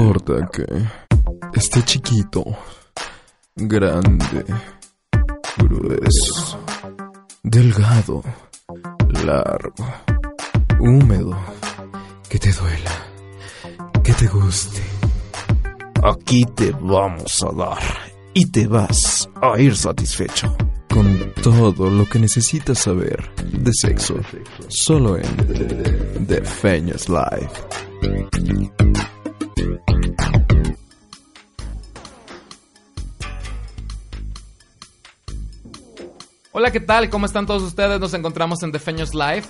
importa que esté chiquito, grande, grueso, delgado, largo, húmedo, que te duela, que te guste. Aquí te vamos a dar y te vas a ir satisfecho con todo lo que necesitas saber de sexo, solo en The Feños Live. Hola, ¿qué tal? ¿Cómo están todos ustedes? Nos encontramos en The Feños Live,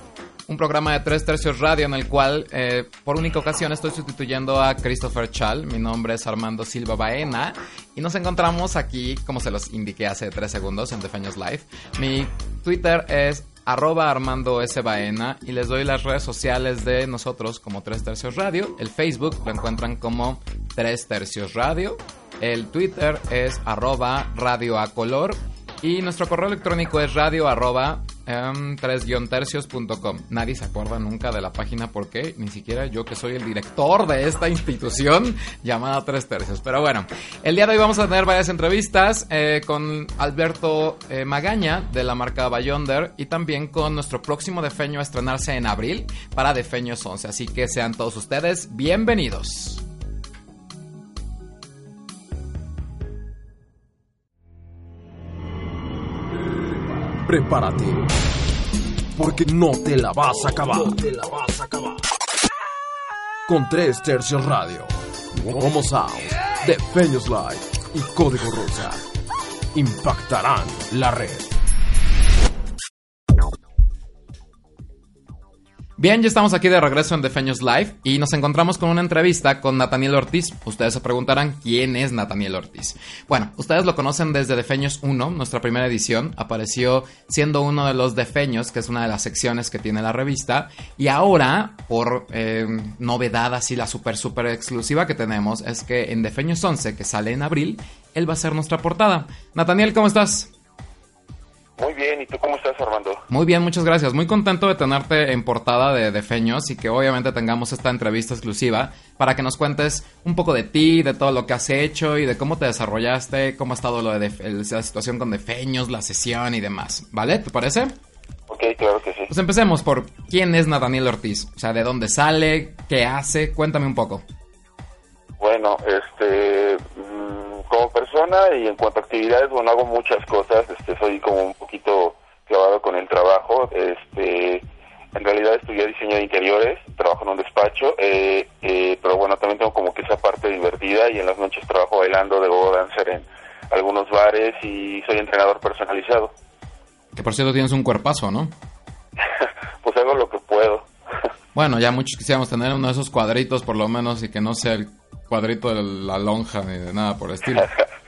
un programa de tres tercios radio en el cual eh, por única ocasión estoy sustituyendo a Christopher Chal. Mi nombre es Armando Silva Baena y nos encontramos aquí, como se los indiqué hace tres segundos en The Feños Live. Mi Twitter es arroba Armando S. Baena y les doy las redes sociales de nosotros como Tres Tercios Radio. El Facebook lo encuentran como Tres Tercios Radio. El Twitter es arroba Radio a Color y nuestro correo electrónico es radio arroba em, 3-tercios.com. Nadie se acuerda nunca de la página porque ni siquiera yo que soy el director de esta institución llamada Tres Tercios. Pero bueno, el día de hoy vamos a tener varias entrevistas eh, con Alberto eh, Magaña de la marca Bayonder y también con nuestro próximo defeño a estrenarse en abril para Defeños 11. Así que sean todos ustedes bienvenidos. Prepárate. Porque no te la vas a acabar. No te la vas a acabar. Con tres tercios radio. Como Sound, The Feños Live y Código Rosa. Impactarán la red. Bien, ya estamos aquí de regreso en Defeños Live y nos encontramos con una entrevista con Nathaniel Ortiz. Ustedes se preguntarán quién es Nathaniel Ortiz. Bueno, ustedes lo conocen desde Defeños 1, nuestra primera edición. Apareció siendo uno de los Defeños, que es una de las secciones que tiene la revista. Y ahora, por eh, novedad así, la super, super exclusiva que tenemos, es que en Defeños 11, que sale en abril, él va a ser nuestra portada. Nathaniel, ¿cómo estás? Muy bien, ¿y tú cómo estás, Armando? Muy bien, muchas gracias. Muy contento de tenerte en portada de, de Feños y que obviamente tengamos esta entrevista exclusiva para que nos cuentes un poco de ti, de todo lo que has hecho y de cómo te desarrollaste, cómo ha estado lo de la situación con Defeños, la sesión y demás. ¿Vale? ¿Te parece? Ok, claro que sí. Pues empecemos por quién es Nathaniel Ortiz. O sea, de dónde sale, qué hace, cuéntame un poco. Bueno, este, como persona y en cuanto a actividades, bueno, hago muchas cosas, este, soy como un poquito clavado con el trabajo, este, en realidad estudié diseño de interiores, trabajo en un despacho, eh, eh, pero bueno, también tengo como que esa parte divertida y en las noches trabajo bailando de go dancer en algunos bares y soy entrenador personalizado. Que por cierto tienes un cuerpazo, ¿no? pues hago lo que puedo. bueno, ya muchos quisiéramos tener uno de esos cuadritos por lo menos y que no sea el cuadrito de la lonja ni de nada por el estilo.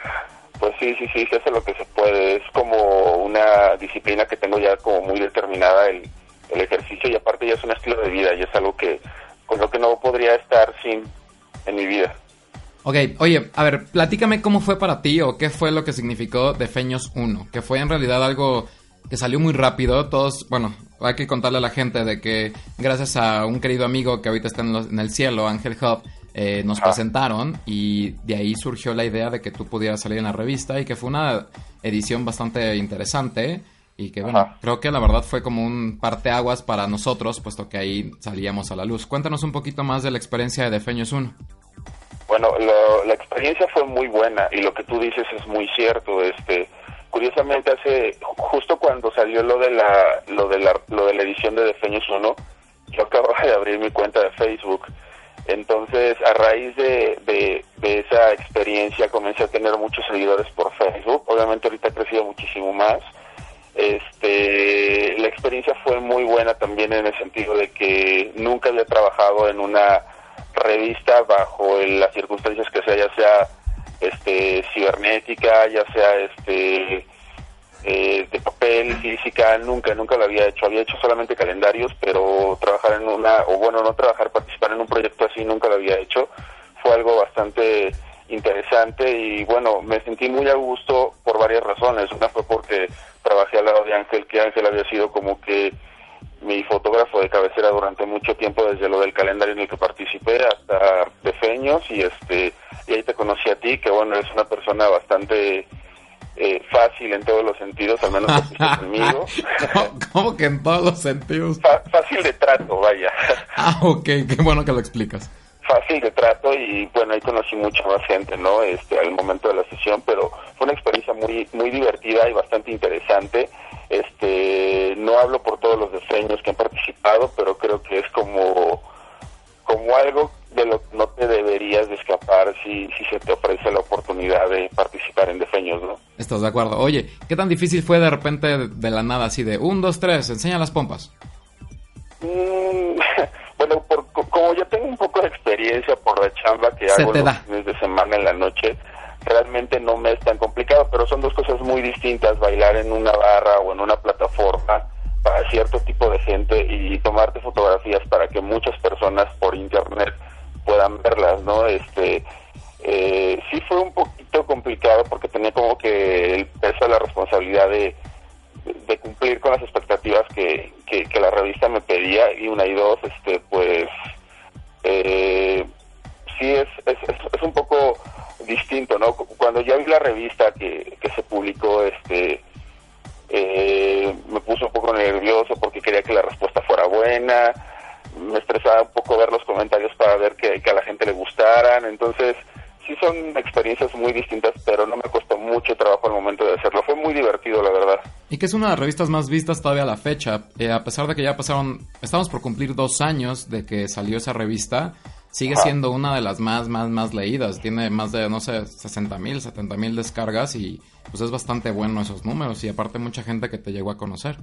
pues sí, sí, sí, se hace lo que se puede. Es como una disciplina que tengo ya como muy determinada el, el ejercicio y aparte ya es un estilo de vida y es algo que con lo que no podría estar sin en mi vida. Ok, oye, a ver, platícame cómo fue para ti o qué fue lo que significó Defeños 1, que fue en realidad algo que salió muy rápido. Todos, bueno, hay que contarle a la gente de que gracias a un querido amigo que ahorita está en, los, en el cielo, Ángel Hub, eh, nos presentaron y de ahí surgió la idea de que tú pudieras salir en la revista y que fue una edición bastante interesante y que bueno, creo que la verdad fue como un parteaguas para nosotros, puesto que ahí salíamos a la luz. Cuéntanos un poquito más de la experiencia de Defeños 1. Bueno, lo, la experiencia fue muy buena y lo que tú dices es muy cierto. Este, curiosamente hace justo cuando salió lo de la lo de la lo de la edición de Defeños 1, yo acababa de abrir mi cuenta de Facebook entonces, a raíz de, de, esa experiencia comencé a tener muchos seguidores por Facebook. Obviamente ahorita ha crecido muchísimo más. Este, la experiencia fue muy buena también en el sentido de que nunca había trabajado en una revista bajo el, las circunstancias que sea, ya sea este cibernética, ya sea este eh, de papel, física, nunca, nunca lo había hecho. Había hecho solamente calendarios, pero trabajar en una, o bueno, no trabajar, participar en un proyecto así nunca lo había hecho. Fue algo bastante interesante y bueno, me sentí muy a gusto por varias razones. Una fue porque trabajé al lado de Ángel, que Ángel había sido como que mi fotógrafo de cabecera durante mucho tiempo, desde lo del calendario en el que participé hasta Defeños, y este y ahí te conocí a ti, que bueno, eres una persona bastante eh, fácil en todos los sentidos, al menos conmigo. ¿Cómo, que en todos los sentidos? fácil de trato, vaya. Ah, ok, qué bueno que lo explicas. Fácil de trato y bueno, ahí conocí mucha más gente, ¿no? Este, al momento de la sesión, pero fue una experiencia muy muy divertida y bastante interesante. Este, no hablo por todos los diseños que han participado, pero creo que es como como algo de lo que no te deberías de escapar si, si se te ofrece la oportunidad de participar en Defeños, ¿no? Estás de acuerdo. Oye, ¿qué tan difícil fue de repente de la nada así de un, dos, tres, enseña las pompas? Mm, bueno, por, como yo tengo un poco de experiencia por la chamba que hago los fines de semana en la noche, realmente no me es tan complicado, pero son dos cosas muy distintas, bailar en una barra o en una plataforma para cierto tipo de gente y tomarte fotografías para que muchas personas por internet puedan verlas, ¿no? Este, eh, sí fue un poquito complicado porque tenía como que el peso de la responsabilidad de, cumplir con las expectativas que, la revista me pedía y una y dos, este, pues, eh, sí es, es, un poco distinto, ¿no? Cuando ya vi la revista que, que se publicó, este, eh, me puso un poco nervioso porque quería que la respuesta fuera buena, me estresaba un poco ver los comentarios para ver que, a la gente le gustaran, entonces sí son experiencias muy distintas, pero no me costó mucho trabajo al momento de hacerlo. Fue muy divertido, la verdad. Y que es una de las revistas más vistas todavía a la fecha. Eh, a pesar de que ya pasaron, estamos por cumplir dos años de que salió esa revista, sigue siendo una de las más, más, más leídas. Tiene más de, no sé, 60 mil, 70 mil descargas y pues es bastante bueno esos números. Y aparte mucha gente que te llegó a conocer.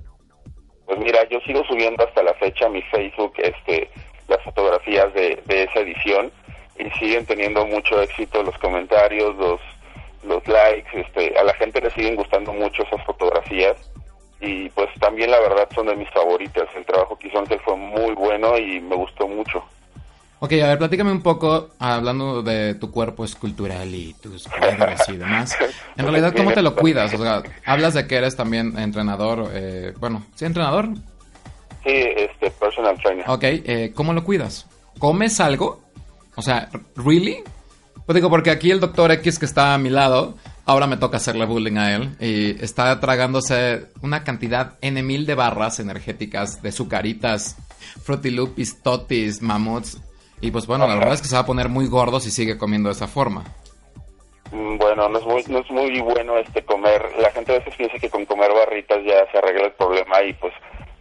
Pues mira, yo sigo subiendo hasta la fecha mi Facebook este, las fotografías de, esa edición y siguen teniendo mucho éxito los comentarios, los, los likes, este, a la gente le siguen gustando mucho esas fotografías y pues también la verdad son de mis favoritas. El trabajo que hizo antes fue muy bueno y me gustó mucho. Ok, a ver, platícame un poco, hablando de tu cuerpo escultural y tus cuadros y demás. En realidad, ¿cómo te lo cuidas? O sea, hablas de que eres también entrenador, eh, bueno, ¿sí entrenador? Sí, este, personal trainer. Ok, eh, ¿cómo lo cuidas? ¿Comes algo? O sea, ¿really? Pues digo, porque aquí el doctor X que está a mi lado, ahora me toca hacerle bullying a él, y está tragándose una cantidad N mil de barras energéticas, de sucaritas, frutilupis, totis, mamuts, y pues bueno, la verdad es que se va a poner muy gordo si sigue comiendo de esa forma. Mm, bueno, no es muy, no es muy bueno este comer. La gente a veces piensa que con comer barritas ya se arregla el problema y pues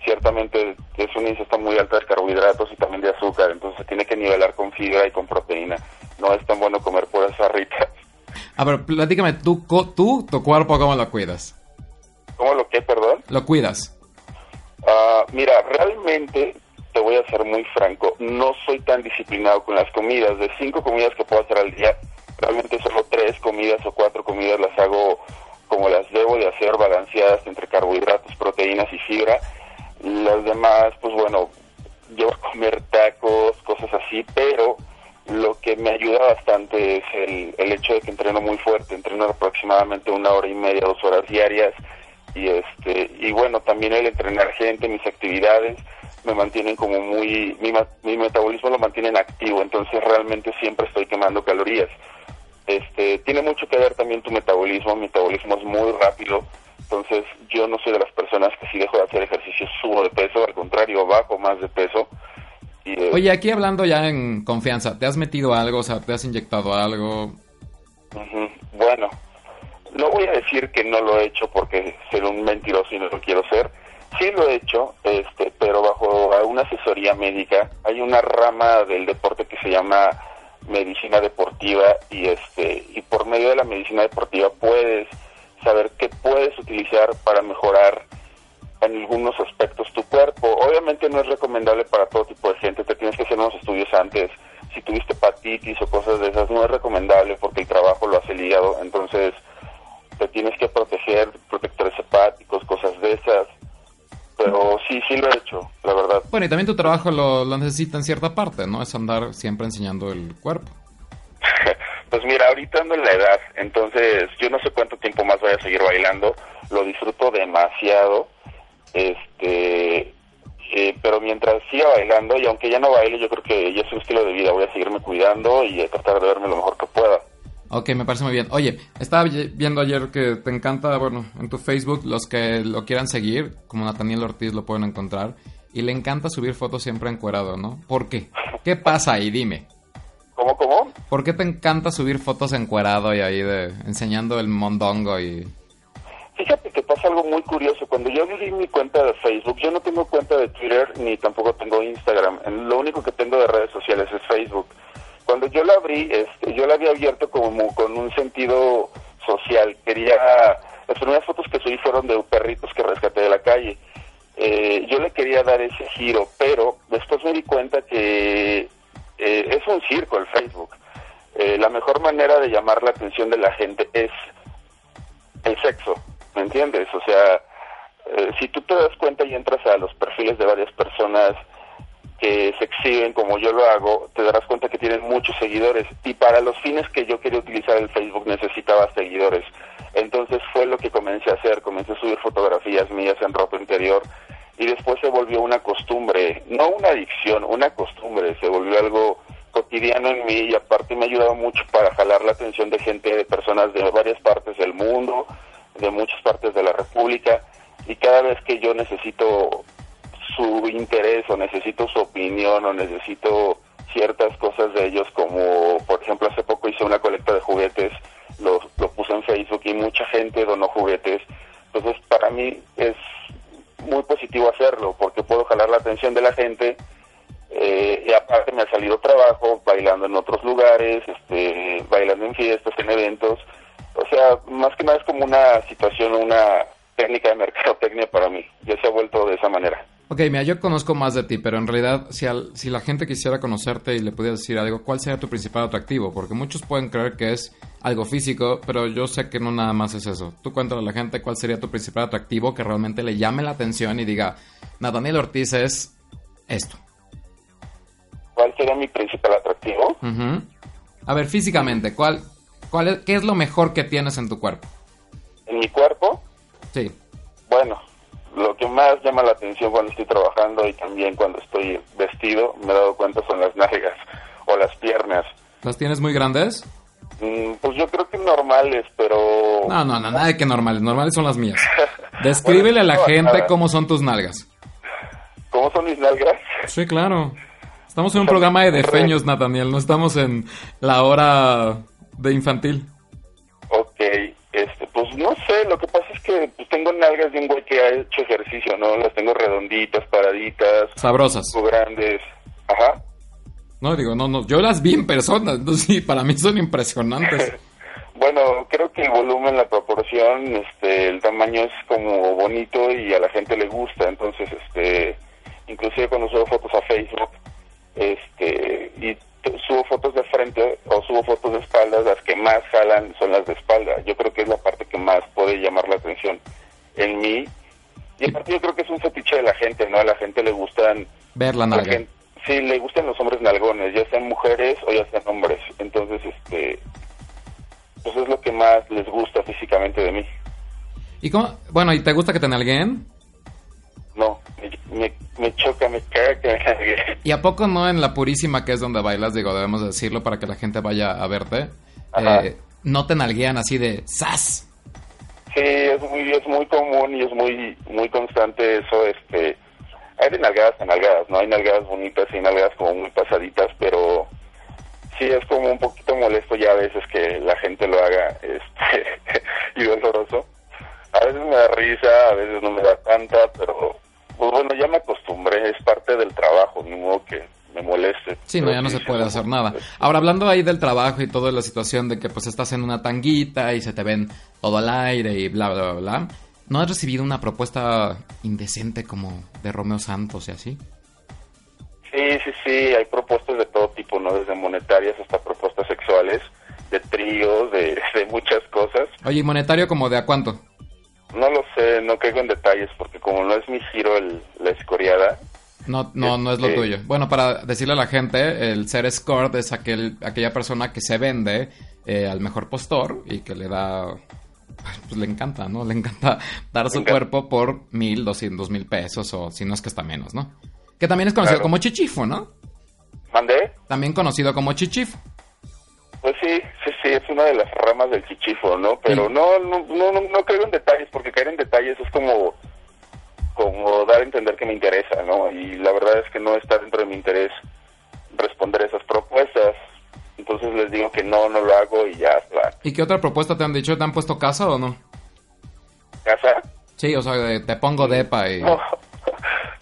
ciertamente es una ingesta muy alta de carbohidratos y también de azúcar, entonces se tiene que nivelar con fibra y con proteína. No es tan bueno comer puras barritas. A ver, platícame, ¿tú, tú tu cuerpo cómo lo cuidas? ¿Cómo lo qué, perdón? Lo cuidas. Ah, mira, realmente te voy a ser muy franco, no soy tan disciplinado con las comidas. De cinco comidas que puedo hacer al día, realmente solo tres comidas o cuatro comidas las hago como las debo de hacer, balanceadas entre carbohidratos, proteínas y fibra. Las demás, pues bueno, a comer tacos, cosas así, pero lo que me ayuda bastante es el, el hecho de que entreno muy fuerte, entreno aproximadamente una hora y media, dos horas diarias, y este y bueno, también el entrenar gente, mis actividades, me mantienen como muy, mi, mi metabolismo lo mantienen activo, entonces realmente siempre estoy quemando calorías. Este, tiene mucho que ver también tu metabolismo, mi metabolismo es muy rápido, entonces yo no soy de las personas que si dejo de hacer ejercicio subo de peso, al contrario, bajo más de peso. Eh, Oye, aquí hablando ya en confianza, ¿te has metido algo, o sea, te has inyectado algo? Bueno, no voy a decir que no lo he hecho porque ser un mentiroso y no lo quiero ser, Sí lo he hecho, este, pero bajo una asesoría médica. Hay una rama del deporte que se llama medicina deportiva y este y por medio de la medicina deportiva puedes saber qué puedes utilizar para mejorar en algunos aspectos tu cuerpo. Obviamente no es recomendable para todo tipo de gente, te tienes que hacer unos estudios antes. Si tuviste hepatitis o cosas de esas, no es recomendable porque el trabajo lo hace el entonces te tienes que proteger, protectores hepáticos, cosas de esas pero sí, sí lo he hecho, la verdad. Bueno, y también tu trabajo lo, necesita en cierta parte, ¿no? Es andar siempre enseñando el cuerpo. pues mira, ahorita ando en la edad, entonces yo no sé cuánto tiempo más voy a seguir bailando, lo disfruto demasiado, este, eh, pero mientras siga bailando, y aunque ya no baile, yo creo que ya es un estilo de vida, voy a seguirme cuidando y a tratar de verme lo mejor que pueda. Ok, me parece muy bien. Oye, estaba vi- viendo ayer que te encanta, bueno, en tu Facebook, los que lo quieran seguir, como Nathaniel Ortiz lo pueden encontrar, y le encanta subir fotos siempre encuerado, ¿no? ¿Por qué? ¿Qué pasa ahí? Dime. ¿Cómo, cómo? ¿Por qué te encanta subir fotos encuerado y ahí de enseñando el mondongo y... Fíjate que pasa algo muy curioso. Cuando yo abrí mi cuenta de Facebook, yo no tengo cuenta de Twitter ni tampoco tengo Instagram. Lo único que tengo de redes sociales es Facebook. Cuando yo la abrí, este, yo la había abierto como con un sentido social. Quería... Las primeras fotos que subí fueron de perritos que rescaté de la calle. Eh, yo le quería dar ese giro, pero después me di cuenta que eh, es un circo el Facebook. Eh, la mejor manera de llamar la atención de la gente es el sexo, ¿me entiendes? O sea, eh, si tú te das cuenta y entras a los perfiles de varias personas que se exhiben como yo lo hago, te darás cuenta que tienen muchos seguidores. Y para los fines que yo quería utilizar el Facebook necesitaba seguidores. Entonces fue lo que comencé a hacer, comencé a subir fotografías mías en ropa interior y después se volvió una costumbre, no una adicción, una costumbre, se volvió algo cotidiano en mí y aparte me ha ayudado mucho para jalar la atención de gente, de personas de varias partes del mundo, de muchas partes de la República. Y cada vez que yo necesito su interés o necesito su opinión o necesito ciertas cosas de ellos como por ejemplo hace poco hice una colecta de juguetes lo, lo puse en Facebook y mucha gente donó juguetes. Entonces para mí es muy positivo hacerlo porque puedo jalar la atención de la gente eh, y aparte me ha salido trabajo bailando en otros lugares este bailando en fiestas en eventos. O sea más que nada es como una situación una técnica de mercadotecnia para mí ya se ha vuelto de esa manera Ok, mira, yo conozco más de ti, pero en realidad, si, al- si la gente quisiera conocerte y le pudieras decir algo, ¿cuál sería tu principal atractivo? Porque muchos pueden creer que es algo físico, pero yo sé que no nada más es eso. Tú cuéntale a la gente cuál sería tu principal atractivo que realmente le llame la atención y diga, Nathaniel Ortiz es esto. ¿Cuál sería mi principal atractivo? A ver, físicamente, ¿cuál, cuál es, ¿qué es lo mejor que tienes en tu cuerpo? En mi cuerpo, Sí. bueno, lo que más llama la atención cuando estoy trabajando y también cuando estoy vestido, me he dado cuenta son las nalgas o las piernas. ¿Las tienes muy grandes? Mm, Pues yo creo que normales, pero... No, no, no, nada de que normales. Normales son las mías. Descríbele a la gente cómo son tus nalgas. ¿Cómo son mis nalgas? Sí, claro. Estamos en un programa de defeños, Nathaniel. No estamos en la hora de infantil. Sé, lo que pasa es que pues, tengo nalgas de un güey que ha hecho ejercicio, ¿no? Las tengo redonditas, paraditas, Sabrosas. muy grandes. Ajá. No, digo, no, no. Yo las vi en persona. Entonces, sí, para mí son impresionantes. Bueno, creo que el volumen, la proporción, este, el tamaño es como bonito y a la gente le gusta. Entonces, este, inclusive cuando subo fotos a Facebook, este, y subo fotos de frente o subo fotos de espaldas, las que más jalan son las de espalda. Yo creo que es la parte que más puede llamar la atención en mí. Y aparte yo creo que es un fetiche de la gente, ¿no? A la gente le gustan Ver la la nalga. gente- sí, le gustan los hombres nalgones, ya sean mujeres o ya sean hombres. Entonces, este, pues es lo que más les gusta físicamente de mí. ¿Y cómo? Bueno, ¿y te gusta que te nalguen? No, me, choca, me caga que me. ¿Y a poco no en la purísima que es donde bailas? Digo, debemos decirlo para que la gente vaya a verte. Eh, no te nalguean así de ¡zas! Sí, es muy, es muy común y es muy, muy constante eso, este, hay de nalgadas a nalgadas, ¿no? Hay nalgadas bonitas y nalgadas como muy pasaditas, pero sí es como un poquito molesto ya a veces que la gente lo haga, este, y doloroso. A veces me da risa, a veces no me da tanta, pero, pues bueno, ya me acostumbré, es parte del trabajo, ni modo que me moleste. Sí, no, ya no se puede hacer nada. Ahora, hablando ahí del trabajo y toda la situación de que pues estás en una tanguita y se te ven todo al aire y bla, bla, bla, bla. ¿No has recibido una propuesta indecente como de Romeo Santos y así? Sí, sí, sí, hay propuestas de todo tipo, ¿no? Desde monetarias hasta propuestas sexuales, de tríos, de, de muchas cosas. Oye, ¿y monetario como de a cuánto? No lo sé, no caigo en detalles porque como no es mi giro el, la escoriada, No, no, no es lo Este- tuyo. Bueno, para decirle a la gente, el ser escort es aquel, aquella persona que se vende eh, al mejor postor y que le da pues le encanta, ¿no? Le encanta dar su encanta. cuerpo por mil, doscientos mil pesos o si no es que está menos, ¿no? Que también es conocido Claro. como chichifo, ¿no? ¿Mandé? También conocido como chichifo. Pues sí, sí, sí, es una de las ramas del chichifo, ¿no? Pero no, no, no, no, no creo en detalles, porque caer en detalles es como, como dar a entender que me interesa, ¿no? Y la verdad es que no está dentro de mi interés responder esas propuestas. Entonces les digo que no, no lo hago y ya está. ¿Y qué otra propuesta te han dicho? ¿Te han puesto casa o no? ¿Casa? Sí, o sea, te pongo depa y... No.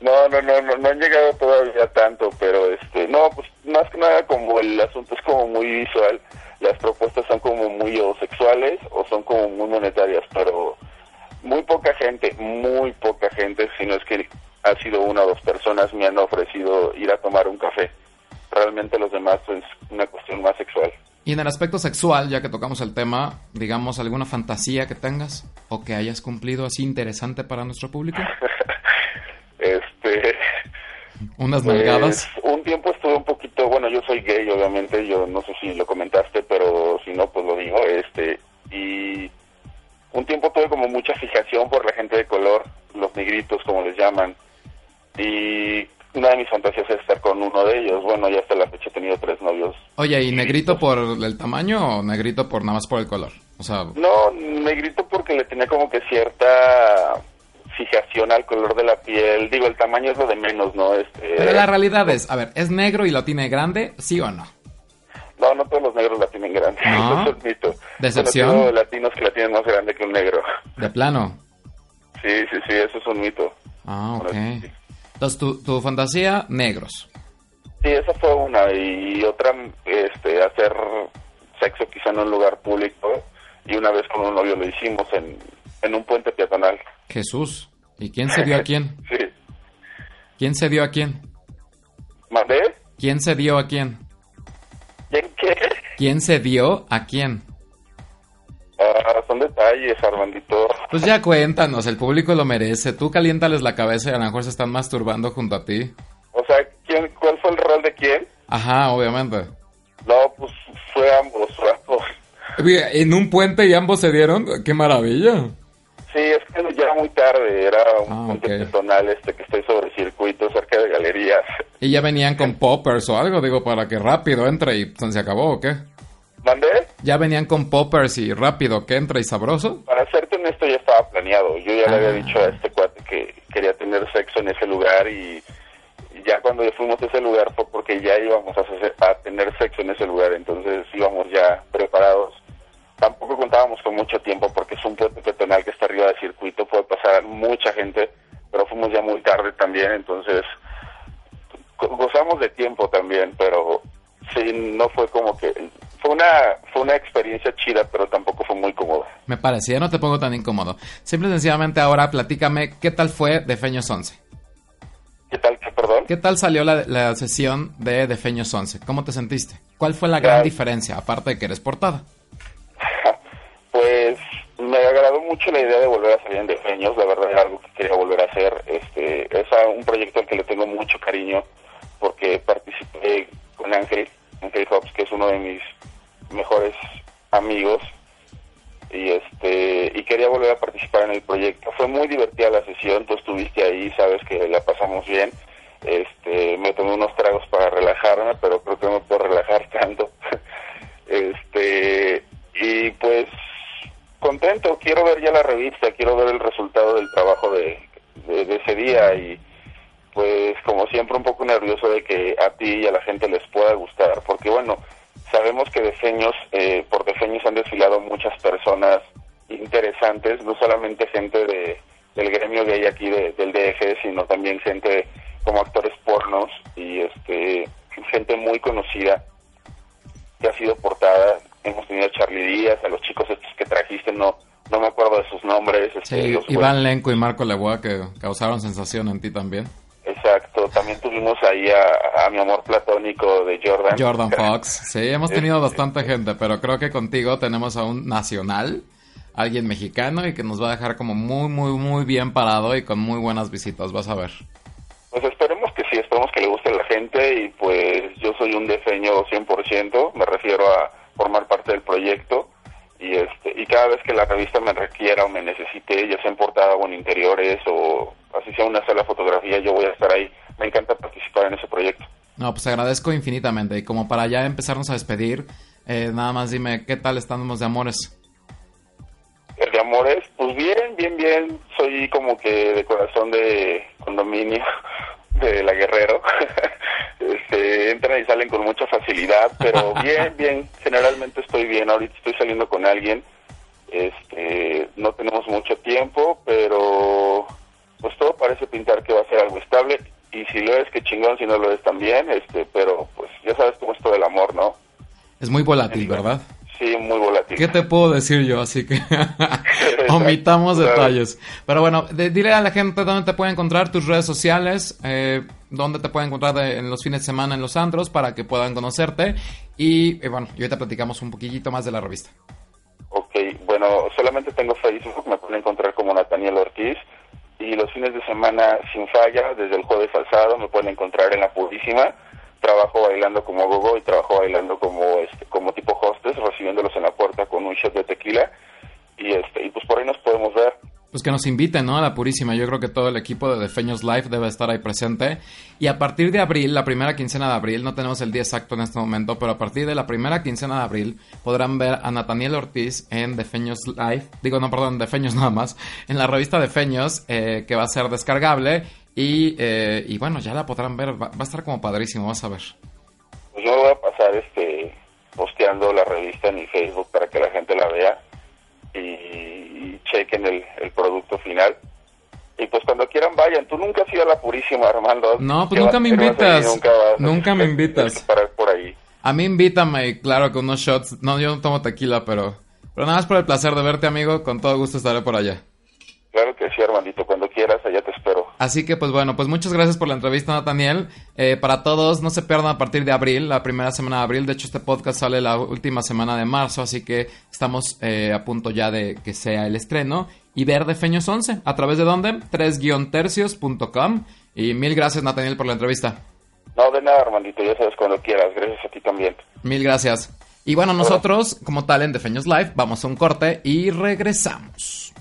No, no, no, no, no han llegado todavía tanto, pero este, no, pues más que nada como el asunto es como muy visual, las propuestas son como muy o sexuales o son como muy monetarias, pero muy poca gente, muy poca gente, si no es que ha sido una o dos personas me han ofrecido ir a tomar un café. Realmente los demás es una cuestión más sexual. Y en el aspecto sexual, ya que tocamos el tema, digamos, alguna fantasía que tengas o que hayas cumplido así interesante para nuestro público. Este, Unas Pues, nalgadas. un tiempo estuve un poquito, bueno, yo soy gay, obviamente, yo no sé si lo comentaste, pero si no, pues lo digo, este, y un tiempo tuve como mucha fijación por la gente de color, los negritos, como les llaman, y una de mis fantasías es estar con uno de ellos, bueno, ya hasta la fecha he tenido tres novios. Oye, ¿y negrito por el tamaño o negrito por nada más por el color? O sea, No, negrito porque le tenía como que cierta fijación al color de la piel, digo, el tamaño es lo de menos, ¿no? Este, pero la realidad es, a ver, ¿es negro y lo tiene grande? ¿Sí o no? No, no todos los negros la tienen grande. ¿No? Eso es un mito. ¿Decepción? Conozco latinos que la tienen más grande que un negro. De plano. Sí, sí, sí, eso es un mito. Ah, ok. Bueno, sí. Entonces, tu, tu fantasía, negros. Sí, esa fue una. Y otra, este, hacer sexo quizá en un lugar público. Y una vez con un novio lo hicimos en, en un puente peatonal. Jesús. ¿Y quién se dio a quién? Sí. ¿Quién se dio a quién? ¿Mandé? ¿Quién se dio a quién? ¿Y en qué? ¿Quién se dio a quién? Ah, son detalles, Armandito. Pues ya cuéntanos, el público lo merece. Tú caliéntales la cabeza y a lo mejor se están masturbando junto a ti. O sea, ¿quién, ¿cuál fue el rol de quién? Ajá, obviamente. No, pues fue ambos, fue ambos. En un puente y ambos se dieron. ¡Qué maravilla! Sí, es que ya era muy tarde, era un Ah, puente ok. peatonal este que estoy sobre circuito cerca de galerías. ¿Y ya venían con poppers o algo? Digo, para que rápido entre y se acabó o qué. ¿Mandé? ¿Ya venían con poppers y rápido que entra y sabroso? Para serte honesto ya estaba planeado. Yo ya le había Ah. dicho a este cuate que quería tener sexo en ese lugar y, y ya cuando ya fuimos a ese lugar fue porque ya íbamos a, hacer- a tener sexo en ese lugar, entonces íbamos ya preparados. Tampoco contábamos con mucho tiempo porque es un puente peatonal que está arriba del circuito, puede pasar mucha gente, pero fuimos ya muy tarde también, entonces go- gozamos de tiempo también, pero sí, no fue como que... Fue una, fue una experiencia chida, pero tampoco fue muy cómoda. Me parece, ya no te pongo tan incómodo. Simple y sencillamente ahora platícame qué tal fue Defeños 11. ¿Qué tal? ¿Qué, perdón? ¿Qué tal salió la, la sesión de Defeños 11? ¿Cómo te sentiste? ¿Cuál fue la gran diferencia, aparte de que eres portada? Mucho la idea de volver a salir en Defeños, la verdad era algo que quería volver a hacer. Este, es un proyecto al que le tengo mucho cariño porque participé con Ángel, Ángel Hobbs, que es uno de mis mejores amigos y este y quería volver a participar en el proyecto. Fue muy divertida la sesión, tú estuviste ahí, sabes que la pasamos bien. Este, me tomé unos tragos para relajarme, pero creo que no puedo relajar tanto. este, y pues contento, quiero ver ya la revista, quiero ver el resultado del trabajo de, de, ese día y pues como siempre un poco nervioso de que a ti y a la gente les pueda gustar, porque bueno, sabemos que Defeños, eh, por Defeños han desfilado muchas personas interesantes, no solamente gente de, del gremio que hay aquí de- del DF, sino también gente como actores pornos y este gente muy conocida que ha sido portada. Hemos tenido a Charlie Díaz, a los chicos estos que trajiste, no no me acuerdo de sus nombres. Este, Sí, Iván Lenco y Marco Leguá que causaron sensación en ti también. Exacto, también tuvimos ahí a, a mi amor platónico de Jordan. Jordan Fox. Sí, hemos tenido bastante gente, pero creo que contigo tenemos a un nacional, alguien mexicano y que nos va a dejar como muy, muy, muy bien parado y con muy buenas visitas, vas a ver. Pues esperemos que sí, esperemos que le guste a la gente y pues yo soy un defeño 100%, me refiero a formar parte del proyecto y este y cada vez que la revista me requiera o me necesite, ya sea en portada o en interiores o así sea una sola fotografía, yo voy a estar ahí. Me encanta participar en ese proyecto. No, pues agradezco infinitamente. Y como para ya empezarnos a despedir, eh, nada más dime, ¿qué tal estamos de amores? El de amores, pues bien, bien, bien. Soy como que de corazón de condominio de la Guerrero. este, entran y salen con mucha facilidad, pero bien, bien. Generalmente estoy bien. Ahorita estoy saliendo con alguien. Este, no tenemos mucho tiempo, pero pues todo parece pintar que va a ser algo estable. Y si lo es, que chingón, si no lo es también. Este, pero pues ya sabes cómo es todo el amor, ¿no? Es muy volátil, ¿verdad? Sí, muy volátil. ¿Qué te puedo decir yo? Así que omitamos detalles. Pero bueno, dile a la gente dónde te puede encontrar tus redes sociales, eh, dónde te pueden encontrar en los fines de semana en los antros para que puedan conocerte. Y eh, bueno, y ahorita platicamos un poquitito más de la revista. Ok, bueno, solamente tengo Facebook, me pueden encontrar como Nathaniel Ortiz. Y los fines de semana sin falla, desde el jueves al sábado, me pueden encontrar en La Purísima trabajo bailando como gogo y trabajo bailando como este como tipo hostes recibiéndolos en la puerta con un shot de tequila y este y pues por ahí nos podemos ver pues que nos inviten, ¿no? A la Purísima. Yo creo que todo el equipo de Defeños Live debe estar ahí presente. Y a partir de abril, la primera quincena de abril, no tenemos el día exacto en este momento, pero a partir de la primera quincena de abril podrán ver a Nathaniel Ortiz en Defeños Live. Digo, no, perdón, Defeños nada más. En la revista Defeños, eh, que va a ser descargable y, eh, y bueno, ya la podrán ver, va, a estar como padrísimo, vas a ver. Pues yo voy a pasar este posteando la revista en mi Facebook para que la gente la vea y, chequen el, el, producto final. Y pues cuando quieran vayan, tú nunca has ido a la Purísima, Armando. No, pues nunca me invitas. nunca, me invitas. por ahí. A mí invítame, claro, con unos shots. No, yo no tomo tequila, pero... Pero nada más por el placer de verte, amigo. Con todo gusto estaré por allá. Claro que sí, hermanito. Cuando quieras, allá te espero. Así que, pues bueno, pues muchas gracias por la entrevista, Nathaniel. Eh, para todos, no se pierdan a partir de abril, la primera semana de abril. De hecho, este podcast sale la última semana de marzo, así que estamos eh, a punto ya de que sea el estreno. Y ver de Feños 11. ¿A través de dónde? 3-tercios.com. Y mil gracias, Nathaniel, por la entrevista. No, de nada, hermanito. Ya sabes cuando quieras. Gracias a ti también. Mil gracias. Y bueno, nosotros, como tal en Defeños Live, vamos a un corte y regresamos.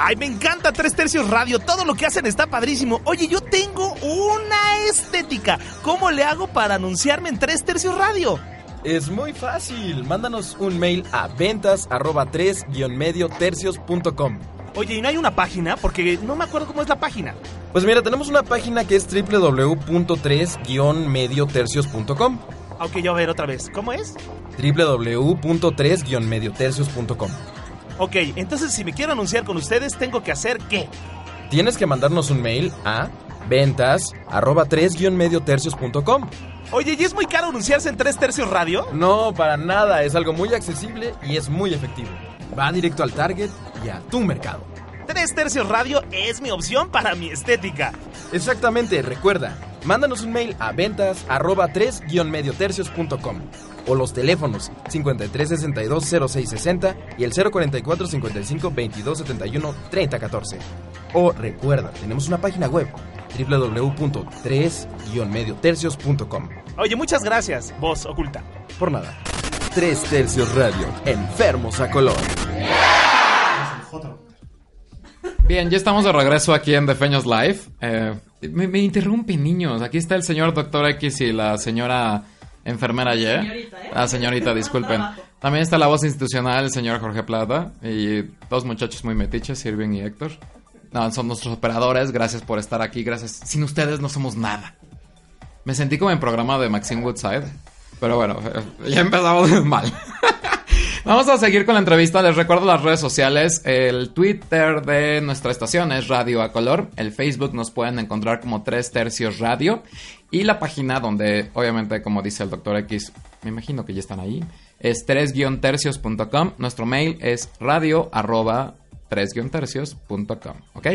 Ay, me encanta Tres Tercios Radio. Todo lo que hacen está padrísimo. Oye, yo tengo una estética. ¿Cómo le hago para anunciarme en Tres Tercios Radio? Es muy fácil. Mándanos un mail a ventas arroba 3 medio tercios.com. Oye, ¿y no hay una página? Porque no me acuerdo cómo es la página. Pues mira, tenemos una página que es www.3-mediotercios.com. Ok, yo a ver otra vez. ¿Cómo es? www.3-mediotercios.com. Ok, entonces si me quiero anunciar con ustedes, ¿tengo que hacer qué? Tienes que mandarnos un mail a ventas arroba 3-mediotercios.com. Oye, ¿y es muy caro anunciarse en 3 tercios radio? No, para nada. Es algo muy accesible y es muy efectivo. Va directo al target y a tu mercado. 3 tercios radio es mi opción para mi estética. Exactamente, recuerda. Mándanos un mail a ventas arroba 3-mediotercios.com o los teléfonos 5362-0660 y el 044-55-2271-3014. O recuerda, tenemos una página web www.3-mediotercios.com. Oye, muchas gracias, voz oculta. Por nada. 3 Tercios Radio, enfermos a color. Bien, ya estamos de regreso aquí en Defeños Live. Eh, me, me interrumpen, niños. Aquí está el señor Doctor X y la señora enfermera Y. Señorita, ¿eh? Ah, señorita, disculpen. También está la voz institucional, el señor Jorge Plata. Y dos muchachos muy metiches, Irving y Héctor. No, son nuestros operadores. Gracias por estar aquí. Gracias. Sin ustedes no somos nada. Me sentí como en programa de Maxine Woodside. Pero bueno, ya empezamos mal. Vamos a seguir con la entrevista. Les recuerdo las redes sociales. El Twitter de nuestra estación es Radio a Color. El Facebook nos pueden encontrar como 3 Tercios Radio. Y la página donde, obviamente, como dice el Dr. X, me imagino que ya están ahí, es 3-tercios.com. Nuestro mail es radio 3-tercios.com, ¿ok?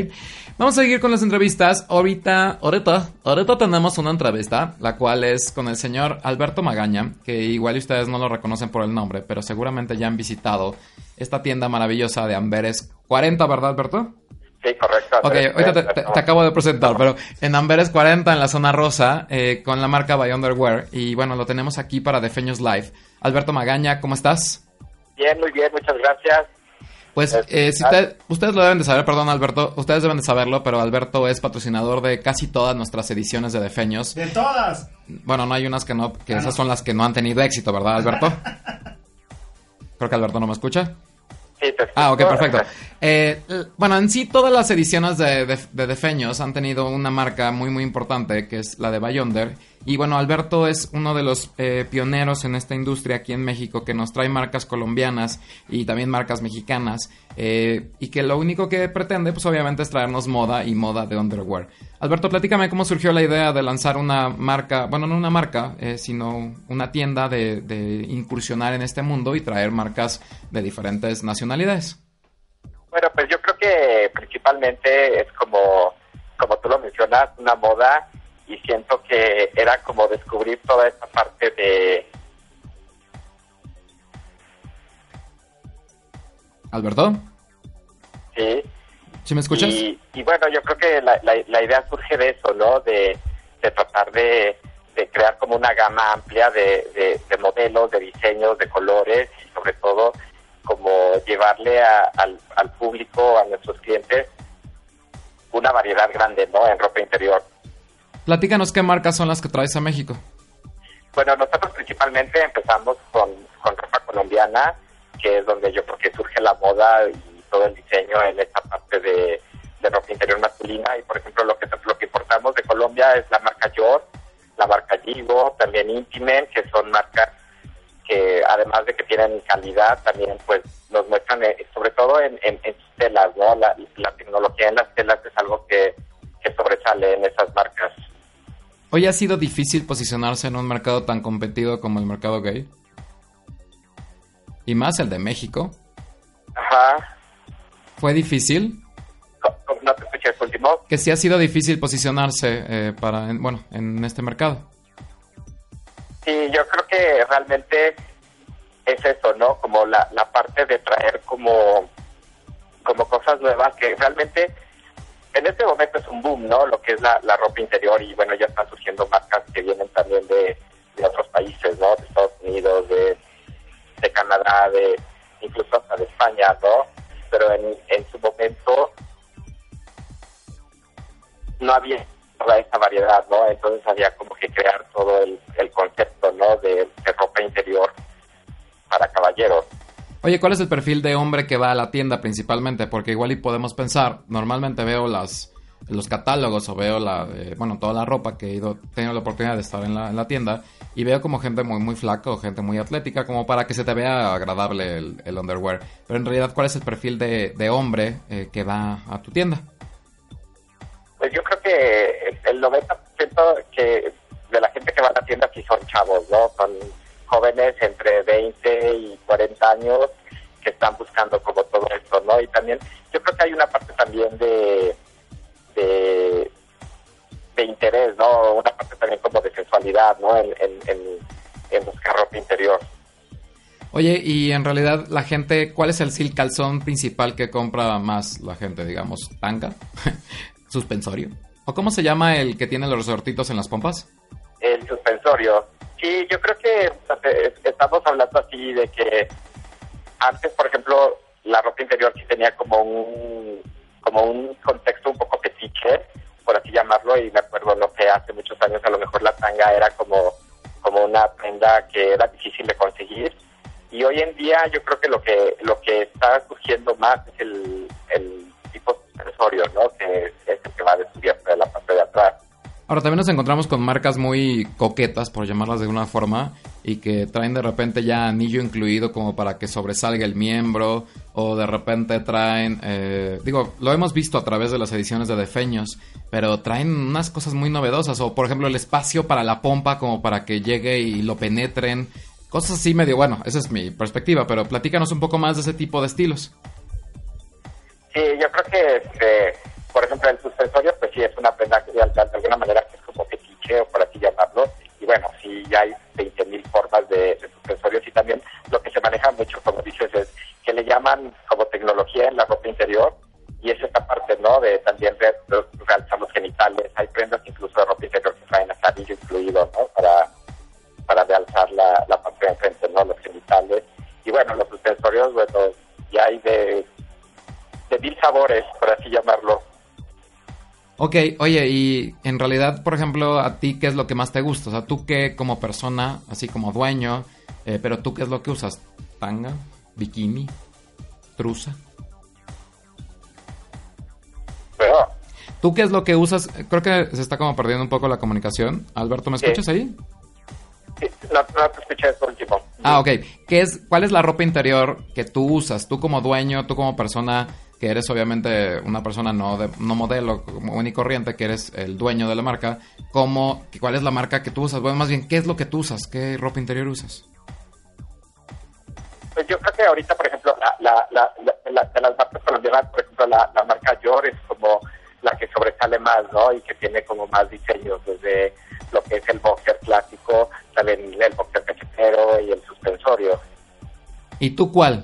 Vamos a seguir con las entrevistas. Ahorita, ahorita, ahorita tenemos una entrevista, la cual es con el señor Alberto Magaña, que igual ustedes no lo reconocen por el nombre, pero seguramente ya han visitado esta tienda maravillosa de Amberes 40, ¿verdad, Alberto? Sí, correcto. Ok, ahorita te, acabo de presentar, pero en Amberes 40, en la zona rosa, eh, con la marca By Underwear. Y bueno, lo tenemos aquí para Defeños Live. Alberto Magaña, ¿cómo estás? Bien, muy bien, muchas gracias. Pues Eh, eh, si ah. te- ustedes lo deben de saber, perdón Alberto, ustedes deben de saberlo, pero Alberto es patrocinador de casi todas nuestras ediciones de Defeños. De todas. Bueno, no hay unas que no, que Ah, esas son las que no han tenido éxito, ¿verdad Alberto? Creo que Alberto no me escucha. Sí, te Ah, ok, perfecto. Eh, bueno, en sí todas las ediciones de, de, de Defeños han tenido una marca muy muy importante que es la de Bayonder. Y bueno, Alberto es uno de los eh, pioneros en esta industria aquí en México que nos trae marcas colombianas y también marcas mexicanas. eh, y que lo único que pretende, pues obviamente es traernos moda y moda de underwear. Alberto, platícame cómo surgió la idea de lanzar una marca, bueno, no una marca, eh, sino una tienda de, de incursionar en este mundo y traer marcas de diferentes nacionalidades. Bueno, pues yo creo que principalmente es como, como tú lo mencionas, una moda y siento que era como descubrir toda esta parte de... Alberto, Sí, ¿sí me escuchas? Y, y bueno, yo creo que la, la- la idea surge de eso, ¿no? De, de tratar de, de crear como una gama amplia de, de- de modelos, de diseños, de colores y sobre todo como llevarle a- al, al público, a nuestros clientes, una variedad grande, ¿no? En ropa interior. Platícanos qué marcas son las que traes a México. Bueno, nosotros principalmente empezamos con, con ropa colombiana, que es donde yo creo que surge la moda y todo el diseño en esta parte de, de ropa interior masculina. Y por ejemplo, lo que lo que importamos de Colombia es la marca York, la marca Gigo, también Intimen, que son marcas que además de que tienen calidad, también pues nos muestran, eh, sobre todo en, en, telas, ¿no? La, la tecnología en las telas Hoy ha sido difícil posicionarse en un mercado tan competido como el mercado gay. Y más el de México. Ajá. ¿Fue difícil? No te escuché el último. Que sí ha sido difícil posicionarse eh, para, en- bueno, en este mercado. Sí, yo creo que realmente es eso, ¿no? Como la, la parte de traer como, como cosas nuevas que realmente en este momento es un boom, ¿no? Lo que es la, ropa interior y bueno, ya están surgiendo marcas que vienen también de, otros países, ¿no? De Estados Unidos, de, Canadá, de incluso hasta de España, ¿no? Pero en, en su momento no había toda esa variedad, ¿no? Entonces había como que crear todo el, concepto, ¿no? De ropa interior para caballeros. Oye, ¿cuál es el perfil de hombre que va a la tienda principalmente? Porque igual y podemos pensar, normalmente veo las los catálogos o veo la eh, bueno toda la ropa que he ido tenido la oportunidad de estar en la, en la tienda y veo como gente muy muy flaca o gente muy atlética como para que se te vea agradable el, el underwear pero en realidad cuál es el perfil de, de hombre eh, que va a tu tienda Pues yo creo que el 90% que de la gente que va a la tienda sí son chavos, ¿no? Son jóvenes entre 20 y 40 años que están buscando como todo esto, ¿no? Y también yo creo que hay una parte también de de, de interés, ¿no? Una parte también como de sensualidad, ¿no? En, en, en, en buscar ropa interior. Oye, y en realidad la gente, ¿cuál es el sil calzón principal que compra más la gente, digamos? ¿Tanga? ¿Suspensorio? ¿O cómo se llama el que tiene los resortitos en las pompas? El suspensorio. Sí, yo creo que estamos hablando así de que antes, por ejemplo, la ropa interior sí tenía como un como un contexto un poco fetiche, por así llamarlo, y me acuerdo, no sé, hace muchos años a lo mejor la tanga era como, como una prenda que era difícil de conseguir, y hoy en día yo creo que lo que lo que está surgiendo más es el, el tipo suspensorio, ¿no? Que es el que va descubierto de la de. Ahora también nos encontramos con marcas muy coquetas, por llamarlas de alguna forma, y que traen de repente ya anillo incluido como para que sobresalga el miembro, o de repente traen, eh, digo, lo hemos visto a través de las ediciones de Defeños, pero traen unas cosas muy novedosas, o por ejemplo el espacio para la pompa como para que llegue y lo penetren, cosas así medio, bueno, esa es mi perspectiva, pero platícanos un poco más de ese tipo de estilos. Sí, yo creo que, este, por ejemplo, el suspensorio, pues sí es una prenda que de, alguna manera es como fetiche o por así llamarlo. Y bueno, sí hay 20.000 formas de, de suspensorios y también lo que se maneja mucho, como dices, es que le llaman como tecnología en la ropa interior y es esta parte, ¿no? De también de realzar los genitales. Hay prendas incluso de ropa interior que traen hasta anillo incluido, ¿no? Para, para realzar la, la parte de enfrente, ¿no? Los genitales. Y bueno, los suspensorios, bueno, ya hay de, de mil sabores, por así llamarlo. Ok, oye, y en realidad, por ejemplo, a ti, ¿qué es lo que más te gusta? O sea, tú qué como persona, así como dueño, eh, pero tú qué es lo que usas? ¿Tanga? ¿Bikini? ¿Trusa? Pero, ¿Tú qué es lo que usas? Creo que se está como perdiendo un poco la comunicación. Alberto, ¿me Sí. escuchas ahí? sí, no, no te escuché eso último. Ah, ok. ¿Qué es, ¿Cuál es la ropa interior que tú usas? Tú como dueño, tú como persona que eres obviamente una persona no, de, no modelo, como único corriente, que eres el dueño de la marca. ¿Cómo, ¿Cuál es la marca que tú usas? Bueno, más bien, ¿qué es lo que tú usas? ¿Qué ropa interior usas? Pues yo creo que ahorita, por ejemplo, la, la, la, la- la- de las marcas colombianas, por ejemplo, la, marca Yor es como la que sobresale más, ¿no? Y que tiene como más diseños, desde lo que es el boxer clásico, también el boxer cachetero y el suspensorio. ¿Y tú cuál?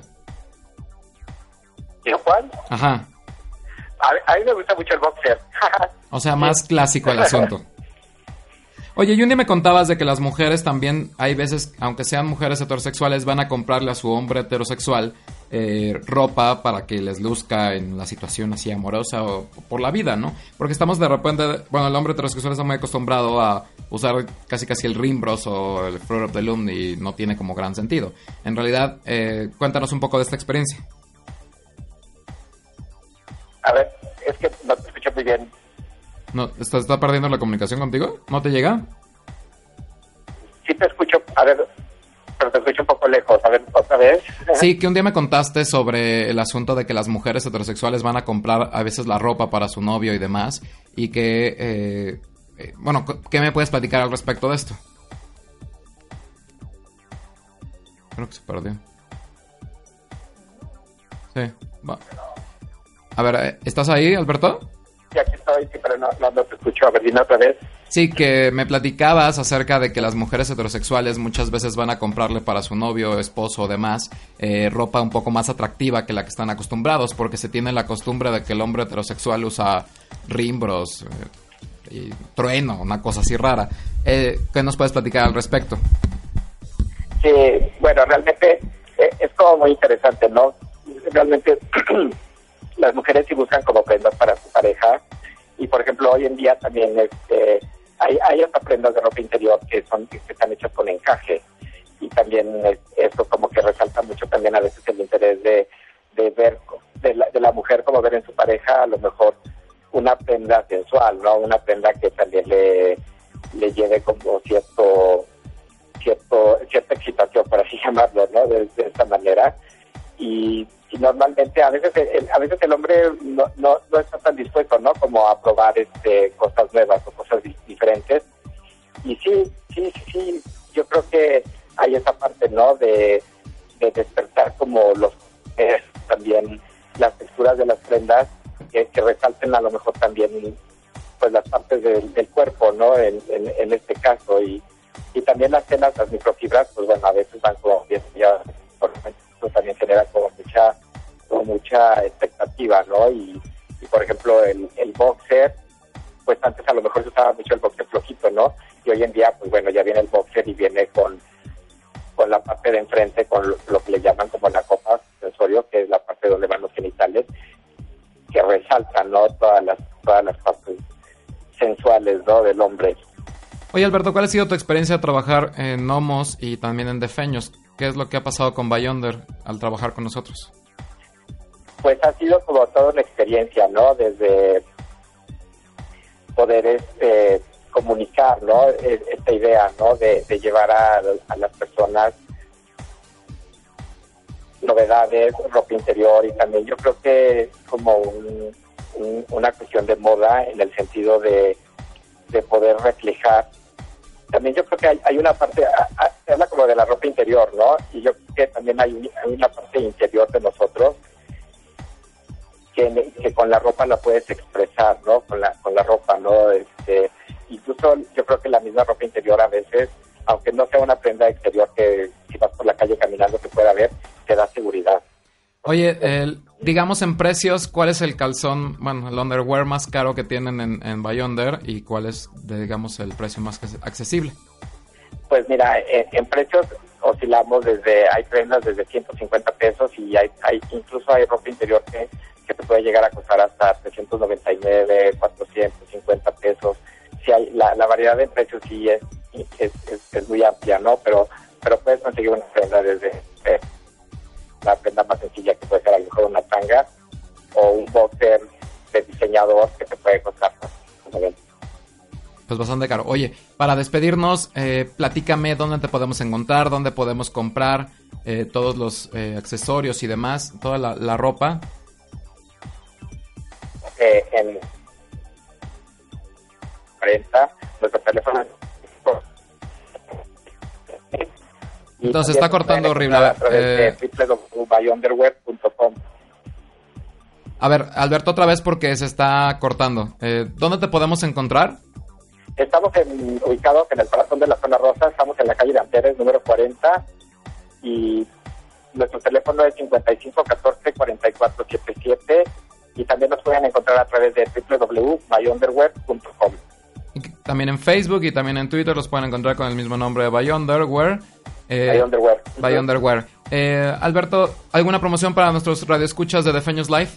¿Y cuál? Ajá. A, a mí me gusta mucho el boxer. O sea, más clásico el asunto. Oye, y un día me contabas de que las mujeres también, hay veces, aunque sean mujeres heterosexuales, van a comprarle a su hombre heterosexual eh, ropa para que les luzca en la situación así amorosa o por la vida, ¿no? Porque estamos de repente, bueno, el hombre heterosexual está muy acostumbrado a usar casi casi el Rimbros o el Fruit of the Loom y no tiene como gran sentido. En realidad, eh, cuéntanos un poco de esta experiencia. A ver, es que no te escucho muy bien. ¿No, está, ¿Está perdiendo la comunicación contigo? ¿No te llega? Sí te escucho, a ver, pero te escucho un poco lejos. A ver, otra vez. Sí, que un día me contaste sobre el asunto de que las mujeres heterosexuales van a comprar a veces la ropa para su novio y demás, y que, eh, eh, bueno, ¿qué me puedes platicar al respecto de esto? Creo que se perdió. Sí, va. A ver, eh, ¿estás ahí, Alberto? Sí, aquí estoy, sí, pero no, no, no te escucho. A ver, dime otra vez. Sí, que me platicabas acerca de que las mujeres heterosexuales muchas veces van a comprarle para su novio, esposo o demás eh, ropa un poco más atractiva que la que están acostumbrados, porque se tiene la costumbre de que el hombre heterosexual usa rimbros eh, y trueno, una cosa así rara. Eh, ¿Qué nos puedes platicar al respecto? Sí, bueno, realmente eh, es como muy interesante, ¿no? Realmente las mujeres sí buscan como prendas para su pareja y, por ejemplo, hoy en día también este, hay, hay hasta prendas de ropa interior que son que están hechas con encaje y también eso como que resalta mucho también a veces el interés de, de ver de la, de la mujer como ver en su pareja a lo mejor una prenda sensual, ¿no? Una prenda que también le, le lleve como cierto cierto cierta excitación, por así llamarlo, ¿no? De, de esta manera. Y normalmente a veces el, a veces el hombre no, no, no está tan dispuesto, ¿no? Como a probar este cosas nuevas o cosas di- diferentes. Y sí, sí, sí, yo creo que hay esa parte, ¿no? De, de despertar como los eh, también las texturas de las prendas que, resalten a lo mejor también pues las partes del, cuerpo, ¿no? En, en, este caso y y también las telas, las microfibras, pues bueno, a veces van como bien, por también genera como mucha, como mucha expectativa, ¿no? Y, por ejemplo, el, el boxer, pues antes a lo mejor se usaba mucho el boxer flojito, ¿no? Y hoy en día, pues bueno, ya viene el boxer y viene con, con la parte de enfrente, con lo, lo que le llaman como la copa sensorio, que es la parte donde van los genitales, que resaltan, ¿no? Todas las, todas las partes sensuales, ¿no? Del hombre. Oye, Alberto, ¿cuál ha sido tu experiencia de trabajar en Nomos y también en Defeños? ¿Qué es lo que ha pasado con Bayonder al trabajar con nosotros? pues ha sido como toda una experiencia, ¿no? Desde poder este, comunicar, ¿no? E- Esta idea, ¿no? De, llevar a, a las personas novedades, ropa interior y también yo creo que como un- un- una cuestión de moda en el sentido de, de poder reflejar. También yo creo que hay, hay una parte, habla como de la ropa interior, ¿no? Y yo creo que también hay una parte interior de nosotros que, que con la ropa la puedes expresar, ¿no? Con la, con la ropa, ¿no? Este, incluso yo creo que la misma ropa interior a veces, aunque no sea una prenda exterior que si vas por la calle caminando te pueda ver, te da seguridad. Oye, el- digamos en precios, ¿cuál es el calzón, bueno, el underwear más caro que tienen en, Bayonder y cuál es, digamos, el precio más accesible? Pues mira, en, precios, oscilamos desde, hay prendas desde 150 pesos y hay, hay incluso hay ropa interior que, que te puede llegar a costar hasta 399, 450 pesos. Sí hay, la, variedad de precios sí es, es, es, muy amplia, ¿no? Pero, pero puedes conseguir una prenda desde eh, la prenda más sencilla que puede ser a lo mejor una tanga o un boxer de diseñador que te puede costar pues bastante caro. Oye, para despedirnos, eh, platícame dónde te podemos encontrar, dónde podemos comprar eh, todos los eh, accesorios y demás, toda la, ropa. Eh, en 40, nuestro teléfono. Entonces está cortando horrible. A ver, a ver, Alberto, otra vez porque se está cortando. ¿Dónde te podemos encontrar? Estamos en, ubicados en el corazón de la zona rosa, estamos en la calle de Anteres, número 40, y nuestro teléfono es 5514-4477, y también nos pueden encontrar a través de www.myunderwear.com. También en Facebook y también en Twitter los pueden encontrar con el mismo nombre de Byunderwear. Eh, Byunderwear. Eh, Alberto, ¿alguna promoción para nuestros radioescuchas de Defeños Live?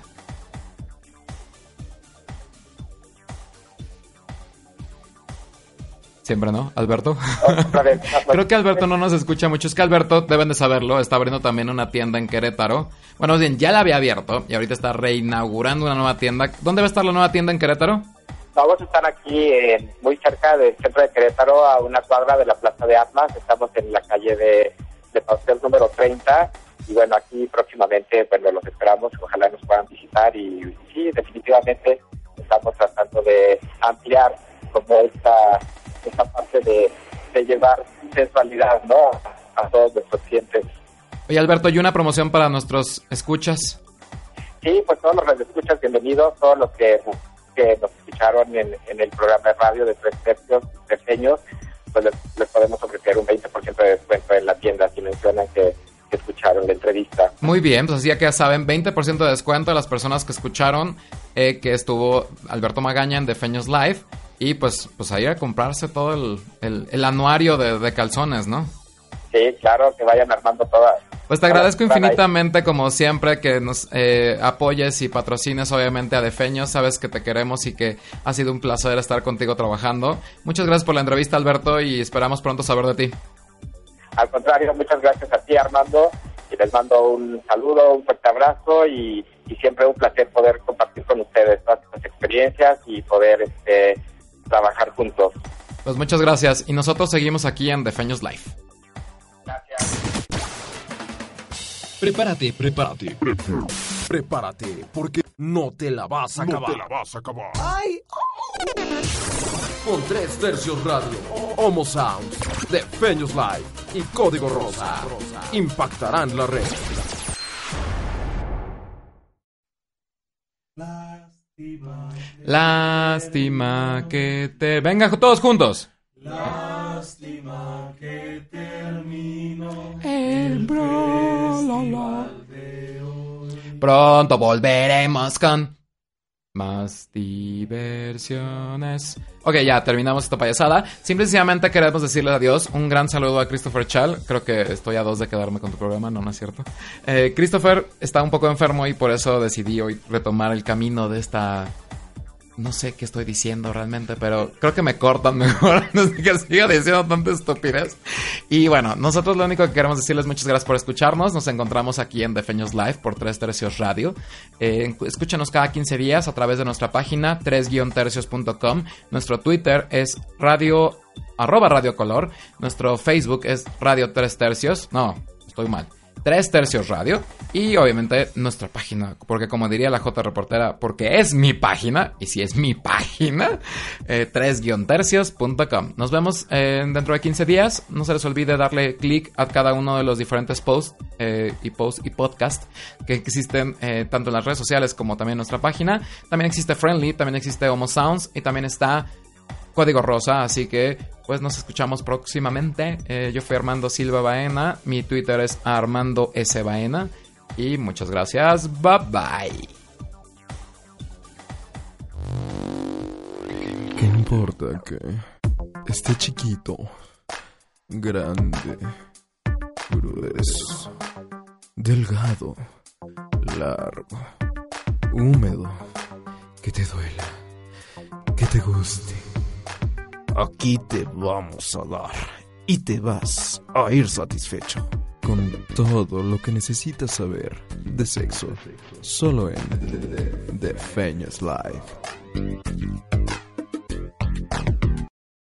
Siempre, ¿no? Alberto. Creo que Alberto no nos escucha mucho. Es que Alberto, deben de saberlo, está abriendo también una tienda en Querétaro. Bueno, bien, ya la había abierto y ahorita está reinaugurando una nueva tienda. ¿Dónde va a estar la nueva tienda en Querétaro? Vamos a estar aquí muy cerca del centro de Querétaro, a una cuadra de la Plaza de Atlas. Estamos en la calle de, de Pastel número 30. Y bueno, aquí próximamente, bueno, los esperamos. Ojalá nos puedan visitar. Y, y sí, definitivamente estamos tratando de ampliar como esta esa parte de, llevar sensualidad ¿no? a todos nuestros clientes. Oye Alberto, ¿y una promoción para nuestros escuchas? Sí, pues todos los escuchas, bienvenidos, todos los que, que nos escucharon en, el programa de radio de tres tercios pues les, podemos ofrecer un 20% de descuento en la tienda si mencionan que, escucharon la entrevista. Muy bien, pues así ya que ya saben, 20% de descuento a las personas que escucharon eh, que estuvo Alberto Magaña en Defeños Live. Y pues, pues ahí a comprarse todo el, el, anuario de, calzones, ¿no? Sí, claro, que vayan armando todas. Pues te agradezco infinitamente, como siempre, que nos eh, apoyes y patrocines, obviamente, a Defeños. Sabes que te queremos y que ha sido un placer estar contigo trabajando. Muchas gracias por la entrevista, Alberto, y esperamos pronto saber de ti. Al contrario, muchas gracias a ti, Armando, y les mando un saludo, un fuerte abrazo y, y siempre un placer poder compartir con ustedes todas estas experiencias y poder este, trabajar juntos. Pues muchas gracias y nosotros seguimos aquí en Defeños Life. Prepárate, prepárate. Prepárate, porque no te la vas a acabar. No te la vas a acabar. ¡Ay! Con tres tercios radio, Homo Sounds, Defeños Live y Código Rosa, impactarán la red. Lástima que te... Venga todos juntos. Lástima que termino el Pronto volveremos con más diversiones. Ok, ya terminamos esta payasada. Simplemente queremos decirle adiós. Un gran saludo a Christopher Chal. Creo que estoy a dos de quedarme con tu programa, no, no es cierto. Eh, Christopher está un poco enfermo y por eso decidí hoy retomar el camino de esta no sé qué estoy diciendo realmente, pero creo que me cortan mejor no sé que siga diciendo tanta estupidez. Y bueno, nosotros lo único que queremos decirles muchas gracias por escucharnos. Nos encontramos aquí en Defeños Live por 3 Tercios Radio. Eh, escúchanos cada 15 días a través de nuestra página 3-tercios.com. Nuestro Twitter es radio arroba radio color. Nuestro Facebook es radio 3 tercios. No, estoy mal. 3 tercios radio y obviamente nuestra página, porque como diría la J reportera, porque es mi página, y si es mi página, eh, 3-tercios.com. Nos vemos eh, dentro de 15 días, no se les olvide darle clic a cada uno de los diferentes posts eh, y posts y podcasts que existen eh, tanto en las redes sociales como también en nuestra página. También existe Friendly, también existe Homo Sounds y también está Código Rosa, así que pues nos escuchamos próximamente. Eh, yo fui Armando Silva Baena, mi Twitter es Armando S. Baena y muchas gracias, bye bye. ¿Qué importa que esté chiquito, grande, Grueso, delgado, largo, húmedo, que te duela, que te guste. Aquí te vamos a dar y te vas a ir satisfecho. Con todo lo que necesitas saber de sexo, solo en The Feñas Live.